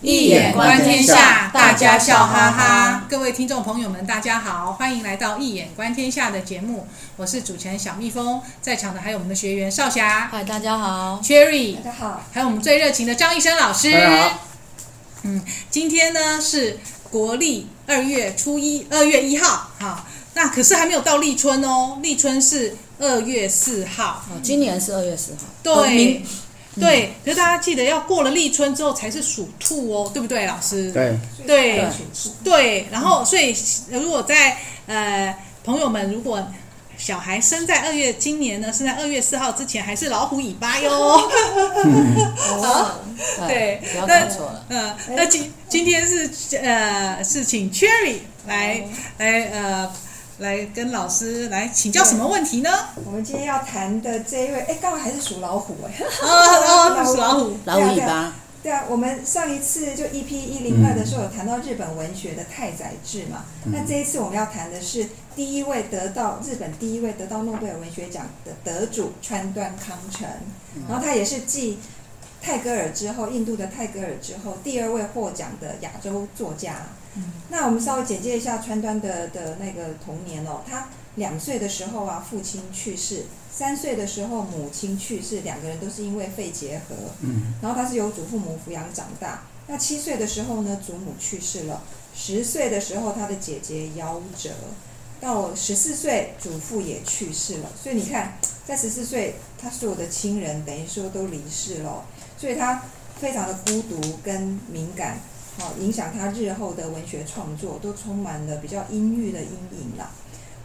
易眼观天下，大家笑哈哈。各位听众朋友们，大家好，欢迎来到《一眼观天下》的节目。我是主持人小蜜蜂，在场的还有我们的学员少霞，嗨，大家好；Cherry，大家好；还有我们最热情的张医生老师，大家好。嗯，今天呢是国历二月初一，二月一号，好，那可是还没有到立春哦，立春是二月四号。哦，今年是二月四号。对。对，可是大家记得要过了立春之后才是属兔哦，对不对，老师？对对对，然后所以如果在呃朋友们，如果小孩生在二月，今年呢生在二月四号之前，还是老虎尾巴哟。好，对，不要搞错了。嗯，那今今天是呃是请 Cherry 来来呃。来跟老师来请教什么问题呢？我们今天要谈的这一位，哎，刚好还是属老虎哎。哦哦，属老虎，老虎尾巴。对啊，我们上一次就 EP 一零二的时候有谈到日本文学的太宰治嘛。嗯、那这一次我们要谈的是第一位得到日本第一位得到诺贝尔文学奖的得主川端康成，嗯、然后他也是继泰戈尔之后，印度的泰戈尔之后第二位获奖的亚洲作家。那我们稍微简介一下川端的的那个童年哦。他两岁的时候啊，父亲去世；三岁的时候，母亲去世，两个人都是因为肺结核。嗯。然后他是由祖父母抚养长大。那七岁的时候呢，祖母去世了。十岁的时候，他的姐姐夭折。到十四岁，祖父也去世了。所以你看，在十四岁，他所有的亲人等于说都离世了。所以他非常的孤独跟敏感。好，影响他日后的文学创作，都充满了比较阴郁的阴影了。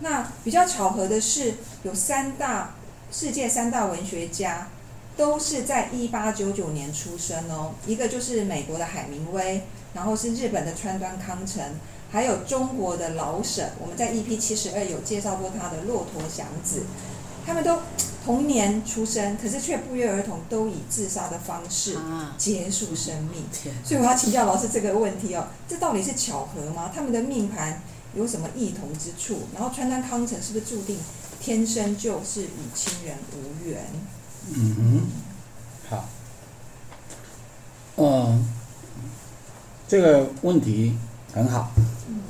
那比较巧合的是，有三大世界三大文学家，都是在一八九九年出生哦。一个就是美国的海明威，然后是日本的川端康成，还有中国的老舍。我们在 EP 七十二有介绍过他的《骆驼祥子》，他们都。同年出生，可是却不约而同都以自杀的方式结束生命。所以我要请教老师这个问题哦，这到底是巧合吗？他们的命盘有什么异同之处？然后川端康成是不是注定天生就是与亲人无缘？嗯哼，好，嗯，这个问题很好，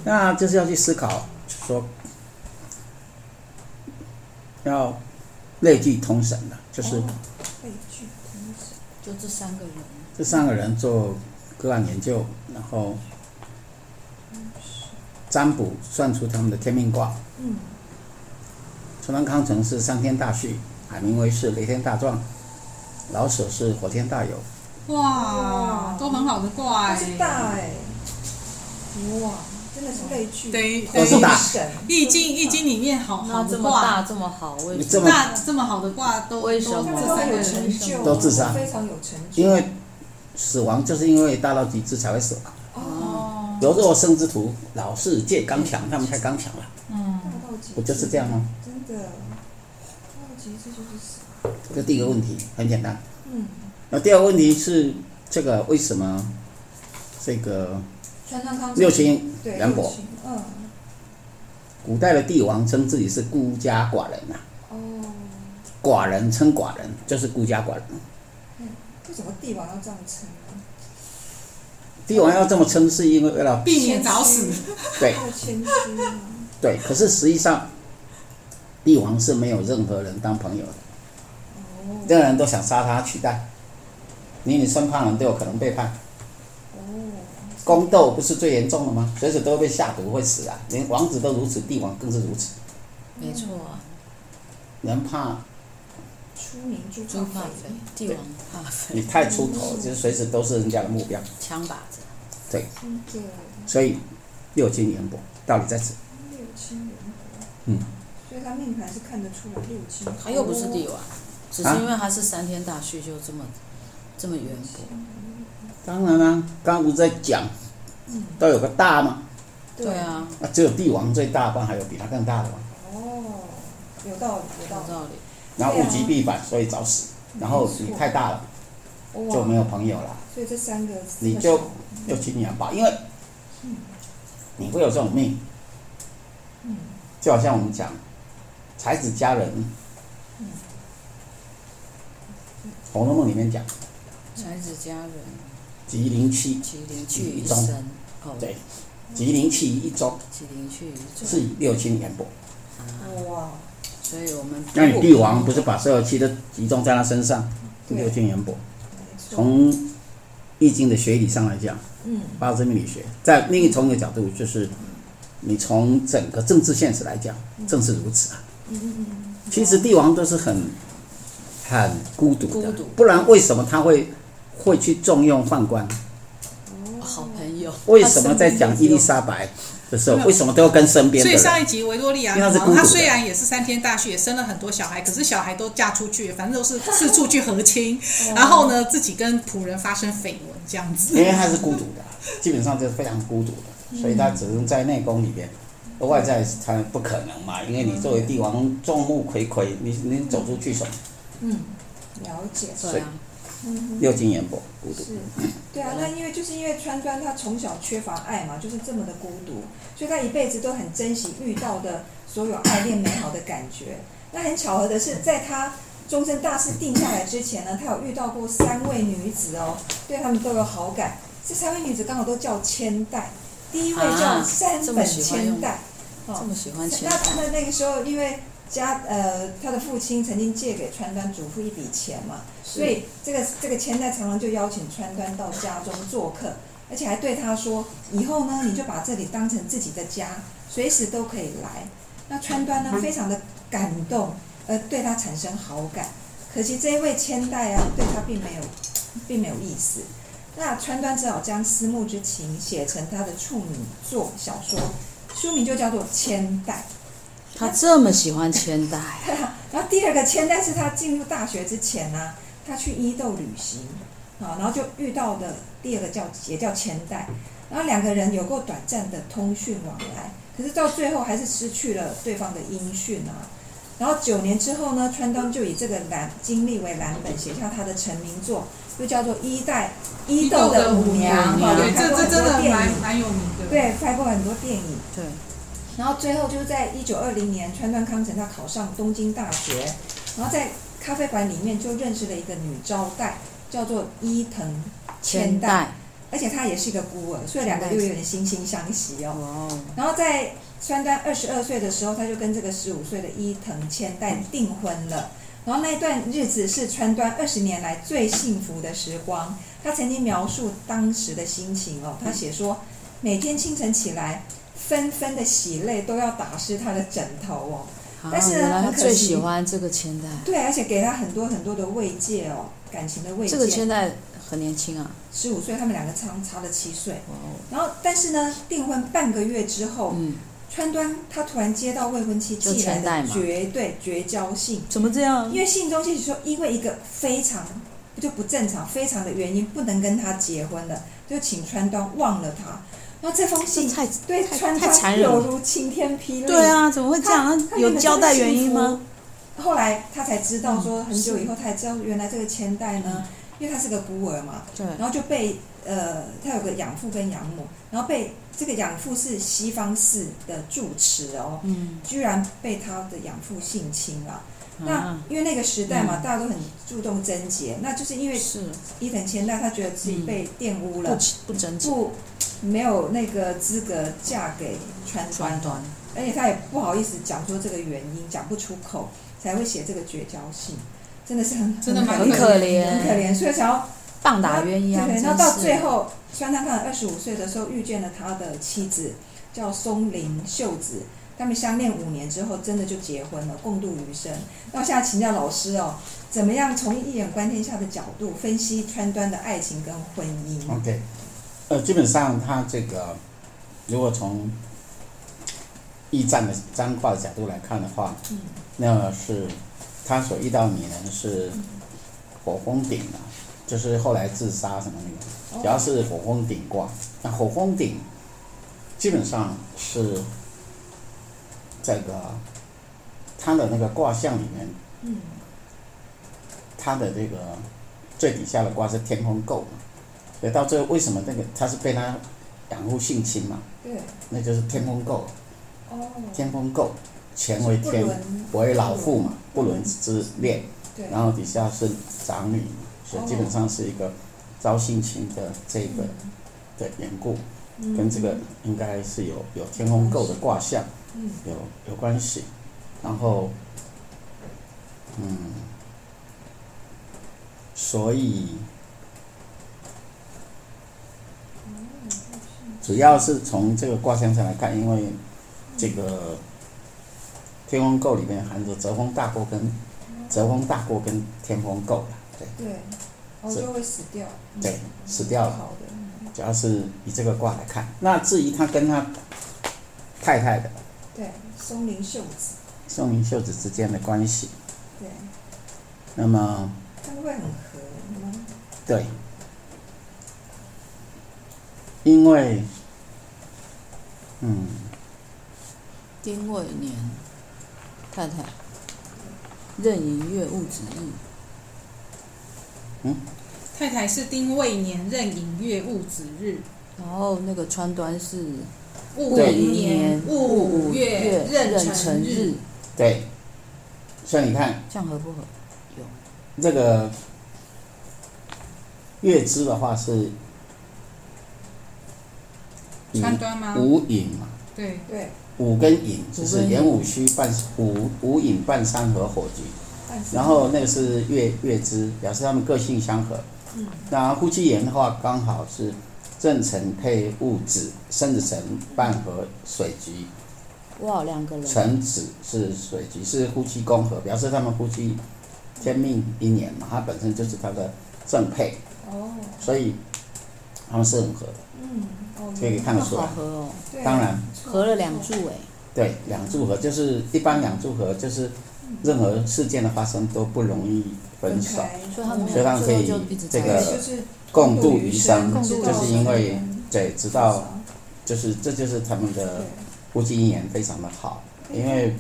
那就是要去思考，说要。类聚通神的，就是类聚通神，就这三个人。这三个人做个案研究，然后占卜算出他们的天命卦。嗯。川南康成是三天大畜，海明威是雷天大壮，老舍是火天大有。哇，都很好的卦哎。大哎。哇。真的是类聚，对，都是大。易经，易经里面好好的卦，这么好，为什么？大这么好的卦都为什么？都很有成就，都自杀，非常有成就。因为死亡就是因为大道极致才会死亡。哦。柔弱生之徒，老是借刚强，他们太刚强了。嗯。不就是这样吗？真的，大道极致就是死。这第一个问题很简单。嗯。那第二个问题是这个为什么这个？六亲缘薄，嗯，古代的帝王称自己是孤家寡人呐。哦，寡人称寡人就是孤家寡人。嗯，为什么帝王要这样称？帝王要这么称，是因为为了避免早死。对。对，可是实际上，帝王是没有任何人当朋友的。哦。任何人都想杀他取代，连你身旁人都有可能背叛。宫斗不是最严重的吗？随时都会被下毒，会死啊！连王子都如此，帝王更是如此。没错啊，人怕出名猪怕肥，帝王怕肥。你太出头，就是随时都是人家的目标。枪靶子。对。所以六亲缘薄，道理在此。六亲缘薄。嗯。所以他命盘是看得出来六亲。他又不是帝王，只是因为他是三天大序，就这么这么缘薄。当然啦、啊，刚刚不是在讲，都有个大吗？对啊。那只有帝王最大，不然还有比他更大的吗？哦，有道理，有道理。然后物极必反，所以早死。然后你太大了，就没有朋友了。所以这三个你就要亲缘吧，因为你会有这种命。就好像我们讲才子佳人，《红楼梦》里面讲。才子佳人。吉林气，吉林去一中，哦，对，吉林气一中吉林去一中，是六亲缘薄。啊，哇，所以我们那你帝王不是把所有气都集中在他身上，对。六亲缘薄。从易经的学理上来讲，嗯。八字命理学，在另一从一个角度，就是你从整个政治现实来讲，正是如此啊。嗯嗯嗯，其实帝王都是很很孤独的，不然为什么他会会去重用宦官？好朋友，为什么在讲伊丽莎白的时候，为什么都要跟身边的所以上？一集维多利亚女王，她虽然也是三天大畜，也生了很多小孩，可是小孩都嫁出去，反正都是四处去和亲，然后呢，自己跟仆人发生绯闻这样子。因为她是孤独的，基本上就是非常孤独的，所以她只能在内宫里边，而外在他不可能嘛，因为你作为帝王众目睽睽，你你走出去什么？嗯，了解。对啊，嗯六亲缘薄，孤独。是，对啊，那因为就是因为川端他从小缺乏爱嘛，就是这么的孤独，所以他一辈子都很珍惜遇到的所有爱恋美好的感觉。那很巧合的是，在他终身大事定下来之前呢，他有遇到过三位女子哦，对他们都有好感。这三位女子刚好都叫千代，第一位叫啊山这么本喜欢千代，哦这么喜欢钱那，那那个时候，因为家呃他的父亲曾经借给川端祖父一笔钱嘛，所以这个这个千代常常就邀请川端到家中做客，而且还对他说，以后呢你就把这里当成自己的家，随时都可以来。那川端呢非常的感动，而对他产生好感。可惜这一位千代啊，对他并没有并没有意思。那川端只好将思慕之情写成他的处女作小说，书名就叫做《千代》。他这么喜欢千代，然后第二个千代是他进入大学之前呢、啊，他去伊豆旅行，啊，然后就遇到的第二个叫也叫千代，然后两个人有过短暂的通讯往来，可是到最后还是失去了对方的音讯啊。然后九年之后呢，川端就以这个蓝经历为蓝本，写下他的成名作，又叫做《伊代伊豆的舞娘》哈，对，拍过很多这这真的电影，蛮蛮有名的。对，拍过很多电影。对，然后最后就是在一九二零年，川端康成他考上东京大学，然后在咖啡馆里面就认识了一个女招待，叫做伊藤千代，代，而且她也是一个孤儿，所以两个又有点惺惺相惜哦。哦，然后在川端二十二岁的时候，他就跟这个十五岁的伊藤千代订婚了。然后那一段日子是川端二十年来最幸福的时光。他曾经描述当时的心情哦，他写说，每天清晨起来，纷纷的喜泪都要打湿他的枕头哦。但是呢他最喜欢这个千代，对，而且给他很多很多的慰藉哦，感情的慰藉。这个千代很年轻啊，十五岁，他们两个差差了七岁。哦，然后，但是呢，订婚半个月之后，嗯，川端他突然接到未婚妻寄来的绝对绝交信，怎么这样因为信中写说，因为一个非常就不正常、非常的原因，不能跟他结婚了，就请川端忘了他。然后这封信对太川端太残忍犹如晴天霹雳。对啊，怎么会这他样？有交代原因吗？后来他才知道，说嗯很久以后，他才知道原来这个千代呢，因为他是个孤儿嘛，对，然后就被呃，他有个养父跟养母，然后被这个养父是西方式的住持哦，嗯，居然被他的养父性侵了。那啊，因为那个时代嘛，嗯。大家都很注重贞洁，那就是因为是。伊藤千代他觉得自己被玷污了，不不贞洁，不没有那个资格嫁给川端而且他也不好意思讲说这个原因，讲不出口，才会写这个绝交信，真的是很真的蛮很可怜。很可怜，所以想要。棒打鸳鸯，对，真然后到最后，川端康成二十五岁的时候遇见了他的妻子，叫松林秀子。他们相恋五年之后，真的就结婚了，共度余生。那我现在请教老师哦，怎么样从一眼观天下的角度分析川端的爱情跟婚姻？OK，呃，基本上他这个如果从驿站的占卦的角度来看的话，嗯那是他所遇到的女人是火风顶啊，就是后来自杀什么那个，只要是火风顶卦，那火风顶基本上是这个他的那个卦象里面，嗯。它的这个最底下的卦是天风姤嘛，所以到最后为什么那个他是被他养父性侵嘛，对，那就是天风姤，哦，天风姤，乾为天，为老父嘛，不伦之恋，对，然后底下是长女嘛，所以基本上是一个遭性侵的这个的缘故，跟这个应该是有有天空构的卦象，有有关系。然后，嗯，所以主要是从这个卦象上来看，因为这个天空构里面含着泽风大过跟泽风大过跟天空构了，对。对。哦，就会死掉。对，死掉了。主要是以这个卦来看，那至于他跟他太太的，对，松林秀子。松林秀子之间的关系。对。那么。他们会很合吗？对。因为，嗯。丁未年，太太，壬寅月戊子日。嗯。太太是丁未年壬寅月戊子日，然后那个川端是戊寅年戊午月壬辰日。对，所以你看，这样合不合？有这个月支的话是川端吗？午寅嘛。对对。午跟寅就是寅午戌半午午寅半三合火局，然后那个是月月支，表示他们个性相合。嗯。那夫妻岩的话，刚好是正辰配戊子，申子辰半合水局。哇，两个人。辰子是水局，是夫妻宫合，表示他们夫妻天命一年嘛，它本身就是他的正配。哦。所以他们是很合的。嗯。可以看得出来。好合哦。当然。合了两柱哎。对，两柱合就是一般两柱合，就是任何事件的发生都不容易分手，所以他们可以这个共度余生，就是因为对，直到就是这就是他们的。夫妻姻缘非常的好，因为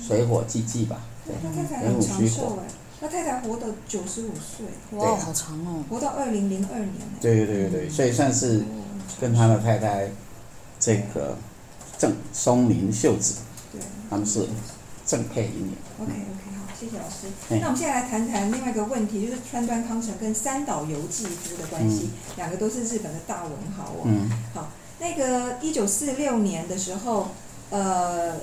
水火既济吧。对，那太太很长寿哎，那太太活到九十五岁，哇，好长哦，活到二零零二年。对对对对，所以算是跟他的太太这个正松林秀子，对，他们是正配一年。OK OK，好，谢谢老师。那我们现在来谈谈另外一个问题，就是川端康成跟三岛由纪夫的关系，两个都是日本的大文豪哦。嗯，好。那个一九四六年的时候，呃，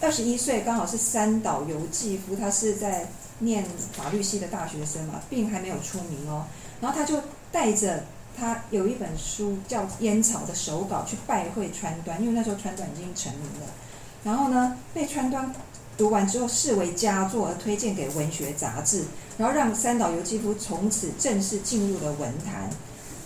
二十一岁，刚好是三岛由纪夫，他是在念法律系的大学生嘛，并还没有出名哦。然后他就带着他有一本书叫《烟草》的手稿去拜会川端，因为那时候川端已经成名了。然后呢，被川端读完之后视为佳作而推荐给文学杂志，然后让三岛由纪夫从此正式进入了文坛。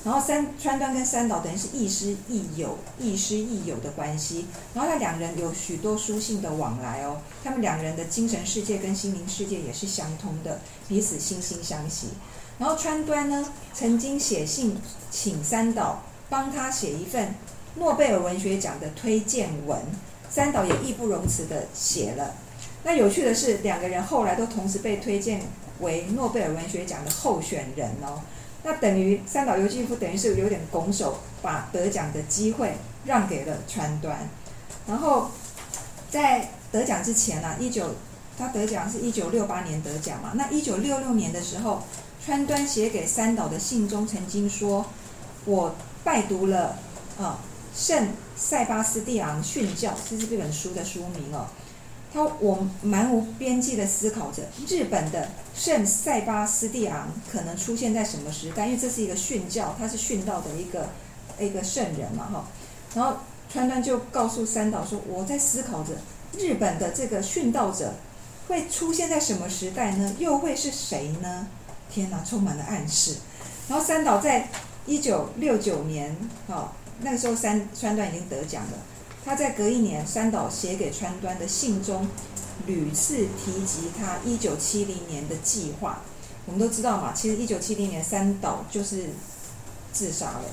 然后三川端跟三岛等于是亦师亦友、亦师亦友的关系。然后他两人有许多书信的往来哦，他们两人的精神世界跟心灵世界也是相通的，彼此惺惺相惜。然后川端呢，曾经写信请三岛帮他写一份诺贝尔文学奖的推荐文，三岛也义不容辞的写了。那有趣的是，两个人后来都同时被推荐为诺贝尔文学奖的候选人哦。那等于三岛由纪夫等于是有点拱手，把得奖的机会让给了川端。然后在得奖之前呢、一九他得奖是一九六八年得奖嘛。那一九六六年的时候，川端写给三岛的信中曾经说：“我拜读了啊圣塞巴斯蒂昂训教，这是这本书的书名哦。”他我蛮无边际的思考着，日本的圣塞巴斯蒂昂可能出现在什么时代？因为这是一个训教，他是训道的一个一个圣人嘛，哈。然后川端就告诉三岛说：“我在思考着，日本的这个训道者会出现在什么时代呢？又会是谁呢？”天哪，充满了暗示。然后三岛在一九六九年，哈，那个时候三川端已经得奖了。他在隔一年，三岛写给川端的信中，屡次提及他一九七零年的计划。我们都知道嘛，其实一九七零年三岛就是自杀了。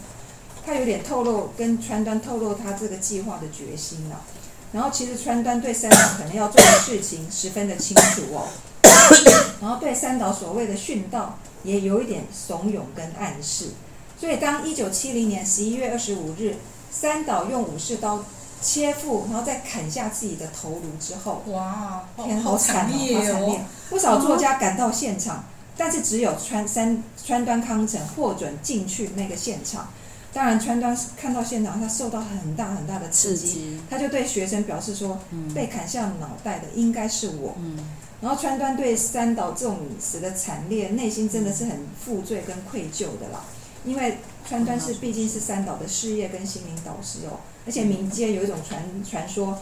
他有点透露，跟川端透露他这个计划的决心了。然后，其实川端对三岛可能要做的事情十分的清楚哦。然后，对三岛所谓的训道也有一点怂恿跟暗示。所以，当一九七零年十一月二十五日，三岛用武士刀。切腹，然后再砍下自己的头颅之后，哇，天，好惨哦，好惨烈哦！不少作家赶到现场，但是只有川三川端康成获准进去那个现场。当然，川端看到现场，他受到很大很大的刺激，刺激他就对学生表示说：“嗯被砍下脑袋的应该是我。嗯然后川端对三岛这种死的惨烈，内心真的是很负罪跟愧疚的啦。因为川端是毕竟是三岛的事业跟心灵导师哦，而且民间有一种传传说，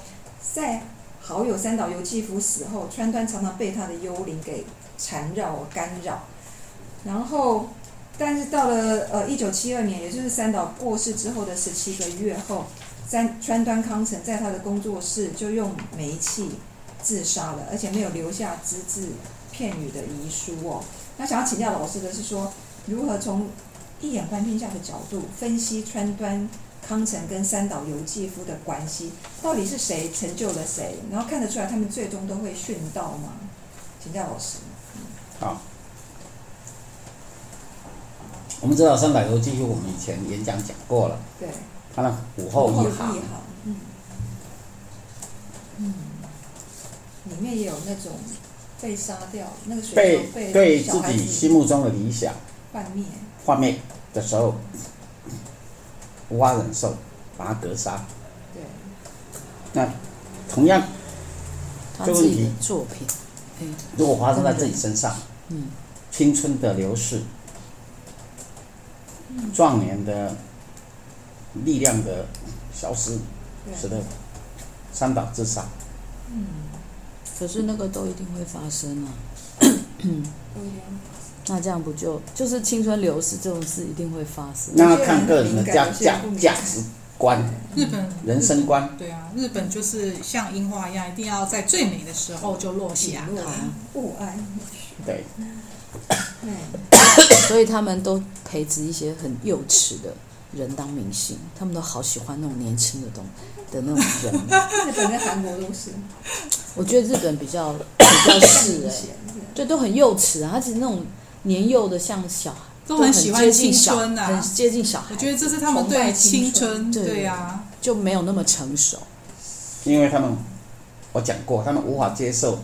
在好友三岛由纪夫死后，川端常常被他的幽灵给缠绕干扰。然后，但是到了呃一九七二年，也就是三岛过世之后的十七个月后，三川端康成在他的工作室就用煤气。自杀了，而且没有留下只字片语的遗书哦。那想要请教老师的是说，如何从一眼观天下的角度分析川端康成跟三岛由纪夫的关系，到底是谁成就了谁？然后看得出来他们最终都会殉道吗？请教老师。好，我们知道三岛由纪夫，我们以前演讲讲过了，对，他的午后一行，嗯。嗯，里面也有那种被杀掉，那个水被被对自己心目中的理想幻灭，幻灭的时候，无法忍受，把他格杀。对，那同样，他自己的作品，哎，如果发生在自己身上，嗯，青春的流逝，壮年的力量的消失，对使得三岛自杀。嗯，可是那个都一定会发生啊。嗯那这样不就就是青春流逝这种事一定会发生？那要看个人的价价价值观、日 本人生观。对啊，日本就是像樱花一样，一定要在最美的时候就落下。落不安，对，嗯，所以他们都培植一些很幼稚的人当明星，他们都好喜欢那种年轻的东的那种人。日本跟韩国都是，我觉得日本比较比较是哎、对，都很幼稚啊，他其实那种年幼的像小孩，都很喜欢青春啊很接近小孩，我觉得这是他们对青春，对对呀，就没有那么成熟。因为他们我讲过，他们无法接受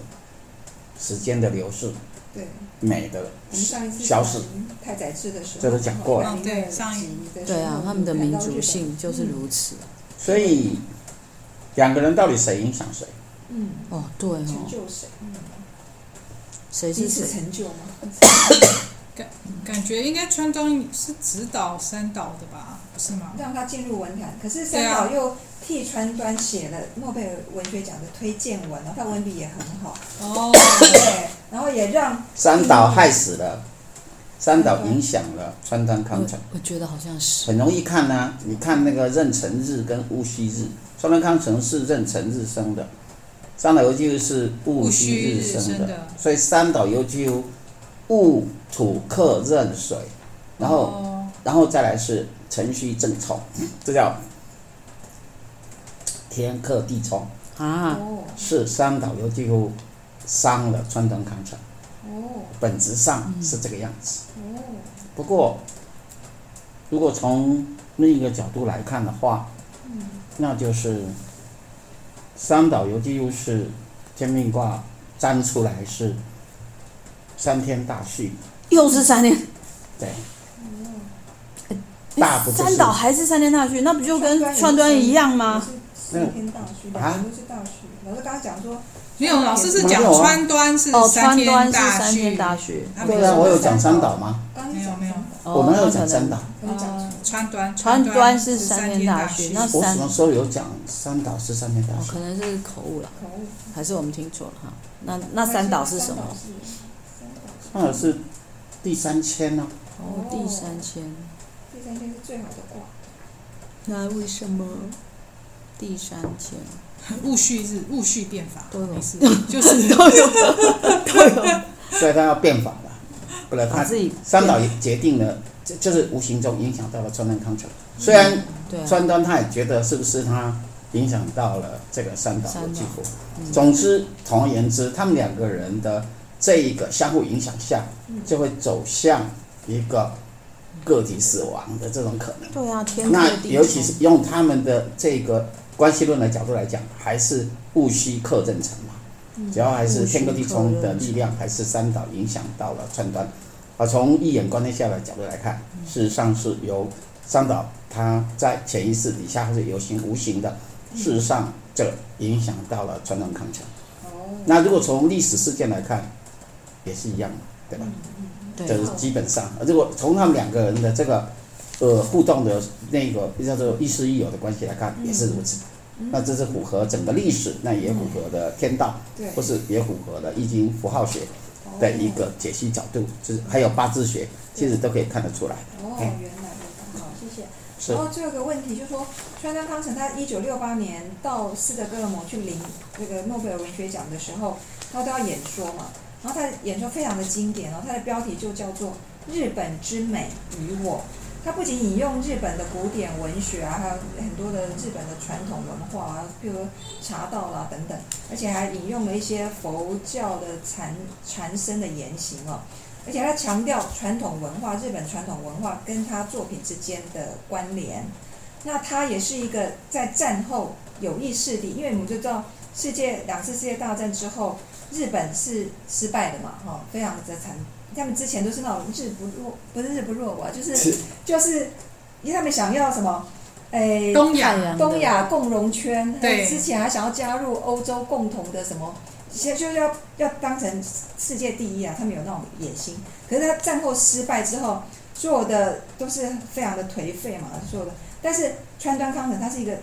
时间的流逝、对。美的我们上一次消失。太宰治的时候，这都讲过了嗯对上一对啊，他们的民族性就是如此。所以两个人到底谁影响谁？嗯，哦，对成哦，就谁？嗯谁是谁？成就吗？感觉应该川端是指导三岛的吧，不是吗？让他进入文坛，可是三岛又替川端写了诺贝尔文学奖的推荐文，然后他文笔也很好，哦，对，然后也让三岛害死了，三岛影响了川端康成。我我觉得好像是。很容易看呢、啊，你看那个壬辰日跟戊戌日，川端康成是壬辰日生的，三岛由纪夫是戊戌日生的，所以三岛由纪夫戊土克壬水，然后、哦。然后再来是辰戌正冲，这叫天克地冲，啊，哦是三岛由纪夫伤了川端康成，哦本质上是这个样子。哦，不过，如果从另一个角度来看的话，嗯那就是三岛由纪夫是天命卦占出来是三天大戌，又是三天，对，诶大不就是三岛还是三天大戌，那不就跟川端一样吗？三天大戌，啊两个都是大戌。老师刚刚讲说，没有，老师是讲川端是哦，三天川端是大三天，大学。对啊，我有讲三岛吗？没有没有哦我们有讲三岛？哦，川端川端是是三天大学，那我什么时候有讲三岛是三天大哦，可？能是口误了，口误。还是我们听错了哈？那那三岛是什么？三岛是第三千呢、哦，第三千。第三千是最好的卦。那为什么第三天。戊戌日戊戌变法，都有。没事，就是。都有。都有？所以他要变法吧，不然他自己三岛也决定了，就就是无形中影响到了川端康成。虽然川端他也觉得是不是他影响到了这个三岛由纪夫。嗯。总之，总而言之，他们两个人的这一个相互影响下，就会走向一个个体死亡的这种可能。对啊，天那尤其是用他们的这个关系论的角度来讲，还是戊戌克壬辰嘛。主要还是天克地冲的力量，还是三岛影响到了川端。啊，从一眼观天下的角度来看，事实上是由三岛他在潜意识底下，还是有形无形的，事实上这影响到了川端康成。哦。那如果从历史事件来看，也是一样的，对吧？这是基本上。如果从他们两个人的这个呃互动的那个叫做亦师亦友的关系来看，也是如此。那这是符合整个历史，那也符合的天道，或是也符合的易经符号学的一个解析角度，就是还有八字学，其实都可以看得出来。哦，原来如此，好，谢谢。然后最后一个问题就是说，川端康成他一九六八年到斯德哥尔摩去领那个诺贝尔文学奖的时候，他都要演说嘛，然后他的演说非常的经典，然后他的标题就叫做《日本之美与我》。他不仅引用日本的古典文学啊，还有很多的日本的传统文化啊，譬如茶道啦、等等，而且还引用了一些佛教的禅禅身的言行哦。而且他强调传统文化，日本传统文化跟他作品之间的关联。那他也是一个在战后有意识地，因为我们就知道世界两次世界大战之后，日本是失败的嘛，哈，非常的惨。他们之前都是那种日不落，不是日不落吧就是是就是，因为他们想要什么，哎，东亚东亚共荣圈，对，之前还想要加入欧洲共同的什么，现在就要要当成世界第一啊，他们有那种野心。可是他战后失败之后，所有的都是非常的颓废嘛，所有的。但是川端康成他是一个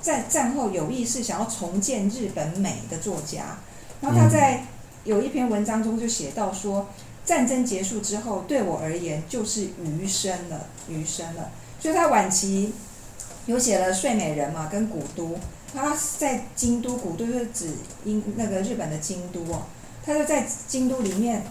在战后有意识想要重建日本美的作家，然后他在有一篇文章中就写到说。战争结束之后，对我而言就是余生了，余生了。所以他晚期有写了《睡美人》嘛，跟《古都》。他在京都，古都就是指英那个日本的京都哦。他就在京都里面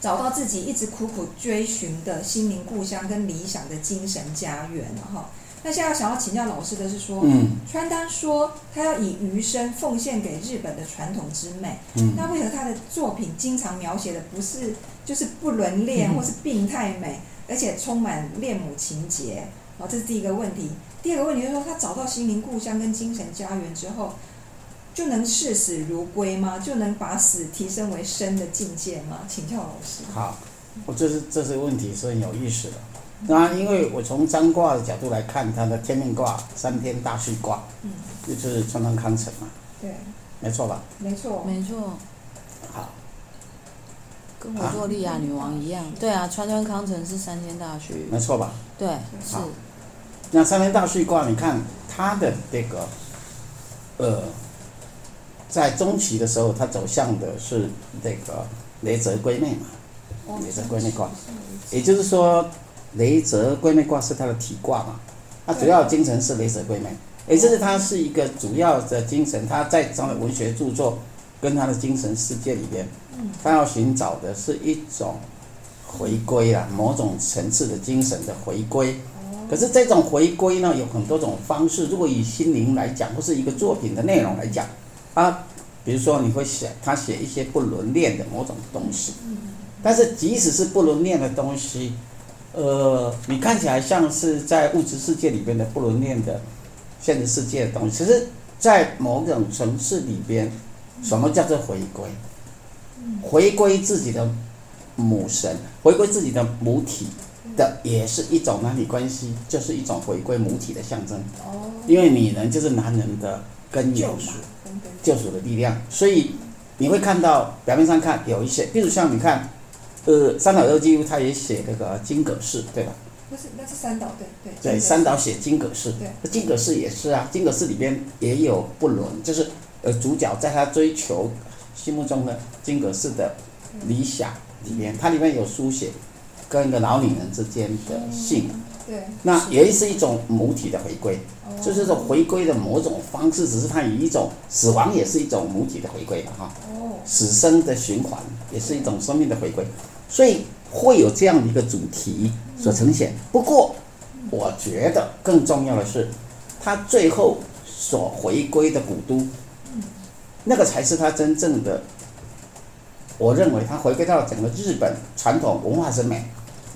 找到自己一直苦苦追寻的心灵故乡跟理想的精神家园了哈。那现在想要请教老师的是说，嗯，川端说他要以余生奉献给日本的传统之美，嗯，那为何他的作品经常描写的不是就是不伦恋或是病态美，而且充满恋母情结？好，这是第一个问题。第二个问题就是说，他找到心灵故乡跟精神家园之后，就能视死如归吗？就能把死提升为生的境界吗？请教老师。好，我这是这是问题是很有意思的。那因为我从占卦的角度来看，它的天命卦三天大序卦，嗯，就是川端康成嘛，对，没错吧？没错，没错。好，跟我做利亚女王一样，啊对啊，川端康成是三天大旭，没错吧？对，是。那三天大旭卦，你看它的这个，呃，在中期的时候，它走向的是这个雷泽归妹嘛，雷泽归妹卦，也就是说。雷泽归妹卦是它的体卦嘛？它主要精神是雷泽归妹，也就是它是一个主要的精神。它在这样的文学著作跟他的精神世界里边，他要寻找的是一种回归啊，某种层次的精神的回归。可是这种回归呢，有很多种方式。如果以心灵来讲，或是一个作品的内容来讲，啊，比如说你会写他写一些不伦恋的某种东西，但是即使是不伦恋的东西。呃，你看起来像是在物质世界里边的不伦恋的现实世界的东西，其实，在某种层次里边，什么叫做回归？回归自己的母神，回归自己的母体的，也是一种男女关系，就是一种回归母体的象征。因为女人就是男人的根源嘛，救赎的力量。所以你会看到表面上看有一些，比如像你看。呃，三岛由纪夫他也写那个金阁寺，对吧？不是，那是三岛，对对。对，三岛写金阁寺，对，金阁寺也是啊。金阁寺里边也有不伦，就是呃，主角在他追求心目中的金阁寺的理想里面，它里面有书写跟一个老女人之间的性。对。那也是一种母体的回归，就是这种回归的某种方式，只是它以一种死亡也是一种母体的回归吧，哈。哦。死生的循环也是一种生命的回归。所以会有这样的一个主题所呈现。不过，我觉得更重要的是，他最后所回归的古都，那个才是他真正的。我认为他回归到整个日本传统文化审美，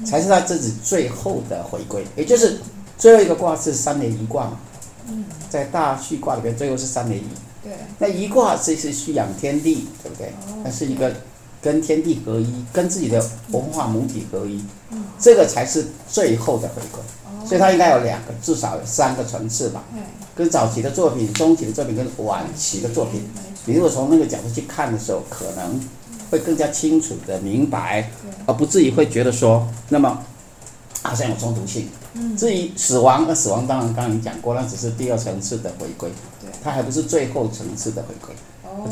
才是他自己最后的回归。也就是最后一个卦是三连一卦嘛，在大序卦里边最后是三连一。对。那一卦这是虚养天地，对不对？那是一个跟天地合一，跟自己的文化母体合一，这个才是最后的回归。所以它应该有两个，至少有三个层次吧。跟早期的作品、中期的作品跟晚期的作品，你如果从那个角度去看的时候，可能会更加清楚的明白，而不至于会觉得说，那么好像有冲突性。至于死亡，那死亡当然刚刚你讲过，那只是第二层次的回归，它还不是最后层次的回归。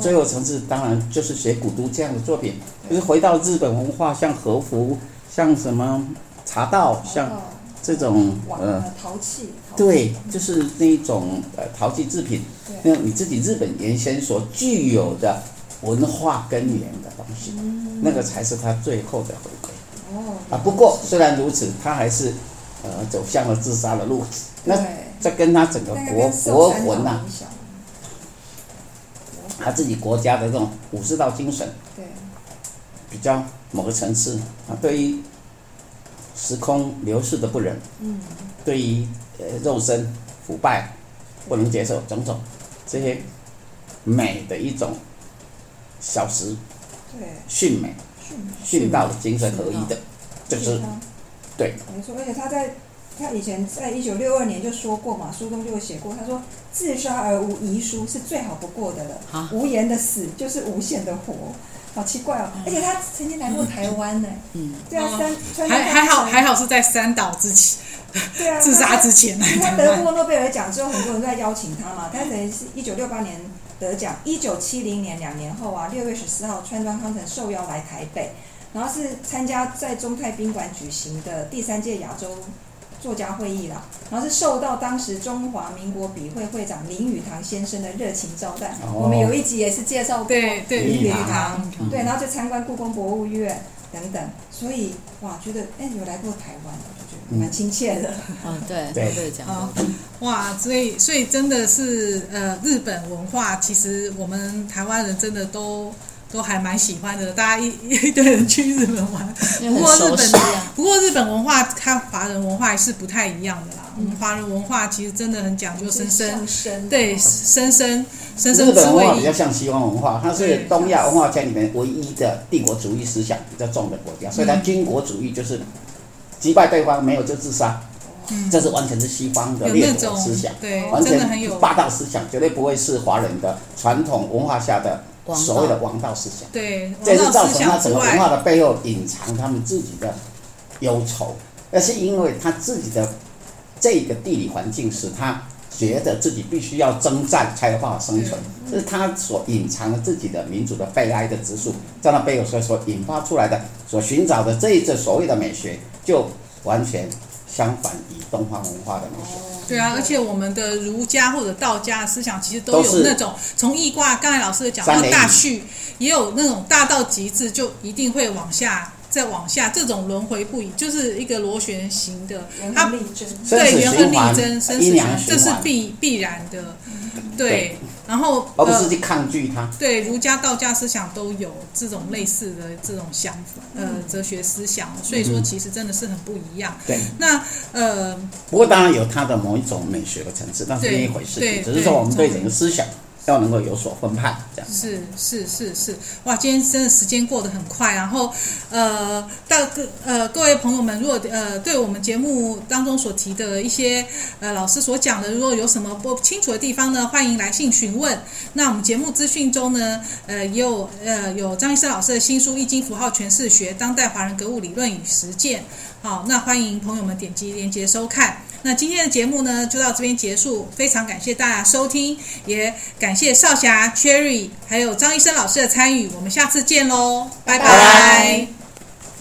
最后层次当然就是写古都这样的作品，就是回到日本文化，像和服，像什么茶道，像。这种呃陶器，对，就是那一种呃陶器制品，那你自己日本原先所具有的文化根源的东西，那个才是他最后的回归。哦，啊，不过虽然如此，他还是呃走向了自杀的路。那这跟他整个国国魂呐，他自己国家的这种武士道精神，对，比较某个层次啊，对于。时空流逝的不忍，嗯，对于呃肉身腐败不能接受，种种这些美的一种小时，对，训美，训道的精神合一的，就是对，没错。而且他在他以前在一九六二年就说过嘛，书中就有写过，他说自杀而无遗书是最好不过的了，啊、无言的死就是无限的活。好奇怪哦！而且他曾经来过台湾呢。嗯，对啊，三还还好还好是在三岛之前，对啊，自杀之前。他得过诺贝尔奖之后，很多人都在邀请他嘛。他等于是一九六八年得奖，一九七零年两年后啊，六月十四号，川端康成受邀来台北，然后是参加在中泰宾馆举行的第三届亚洲。作家会议啦，然后是受到当时中华民国笔会会长林语堂先生的热情招待。哦、我们有一集也是介绍过对对林语堂，对，然后就参观故宫博物院等等。所以哇，觉得哎，有来过台湾，我就觉得蛮亲切的。嗯，对对对，这样。哇，所以所以真的是呃，日本文化，其实我们台湾人真的都。都还蛮喜欢的，大家一 一堆人去日本玩。不过日本，不过日本文化，它华人文化还是不太一样的啦。我们华人文化其实真的很讲究生生，对，生生生生。日本文化比较像西方文化，它是东亚文化圈里面唯一的帝国主义思想比较重的国家，所以它军国主义就是击败对方没有就自杀，这是完全是西方的掠夺思想，对，完全霸道思想，绝对不会是华人的传统文化下的。所谓的王道思想，对，这是造成他整个文化的背后隐藏他们自己的忧愁，那是因为他自己的这个地理环境使他觉得自己必须要征战才有办法生存，这是他所隐藏的自己的民族的悲哀的指数，在那背后所所引发出来的所寻找的这一次所谓的美学，就完全相反以东方文化的那种。对啊，而且我们的儒家或者道家思想，其实都有那种从易卦，刚才老师讲到大序，也有那种大到极致，就一定会往下再往下，这种轮回不已，就是一个螺旋形的，它对圆横逆增，生死循环，这是必必然的，对。然后，而不是去抗拒它。对，儒家、道家思想都有这种类似的这种想法，呃，哲学思想。所以说，其实真的是很不一样。对。那呃，不过当然有它的某一种美学的层次，但是另一回事。对。只是说我们对整个思想。要能够有所分派，这样是是是是，哇！今天真的时间过得很快，然后呃，大各呃各位朋友们，如果呃对我们节目当中所提的一些呃老师所讲的，如果有什么不清楚的地方呢，欢迎来信询问。那我们节目资讯中呢，呃也有呃有张医生老师的新书《易经符号诠释学：当代华人格物理论与实践》。好，那欢迎朋友们点击链接收看。那今天的节目呢，就到这边结束。非常感谢大家收听，也感谢少侠、Cherry 还有张医生老师的参与。我们下次见喽，拜拜。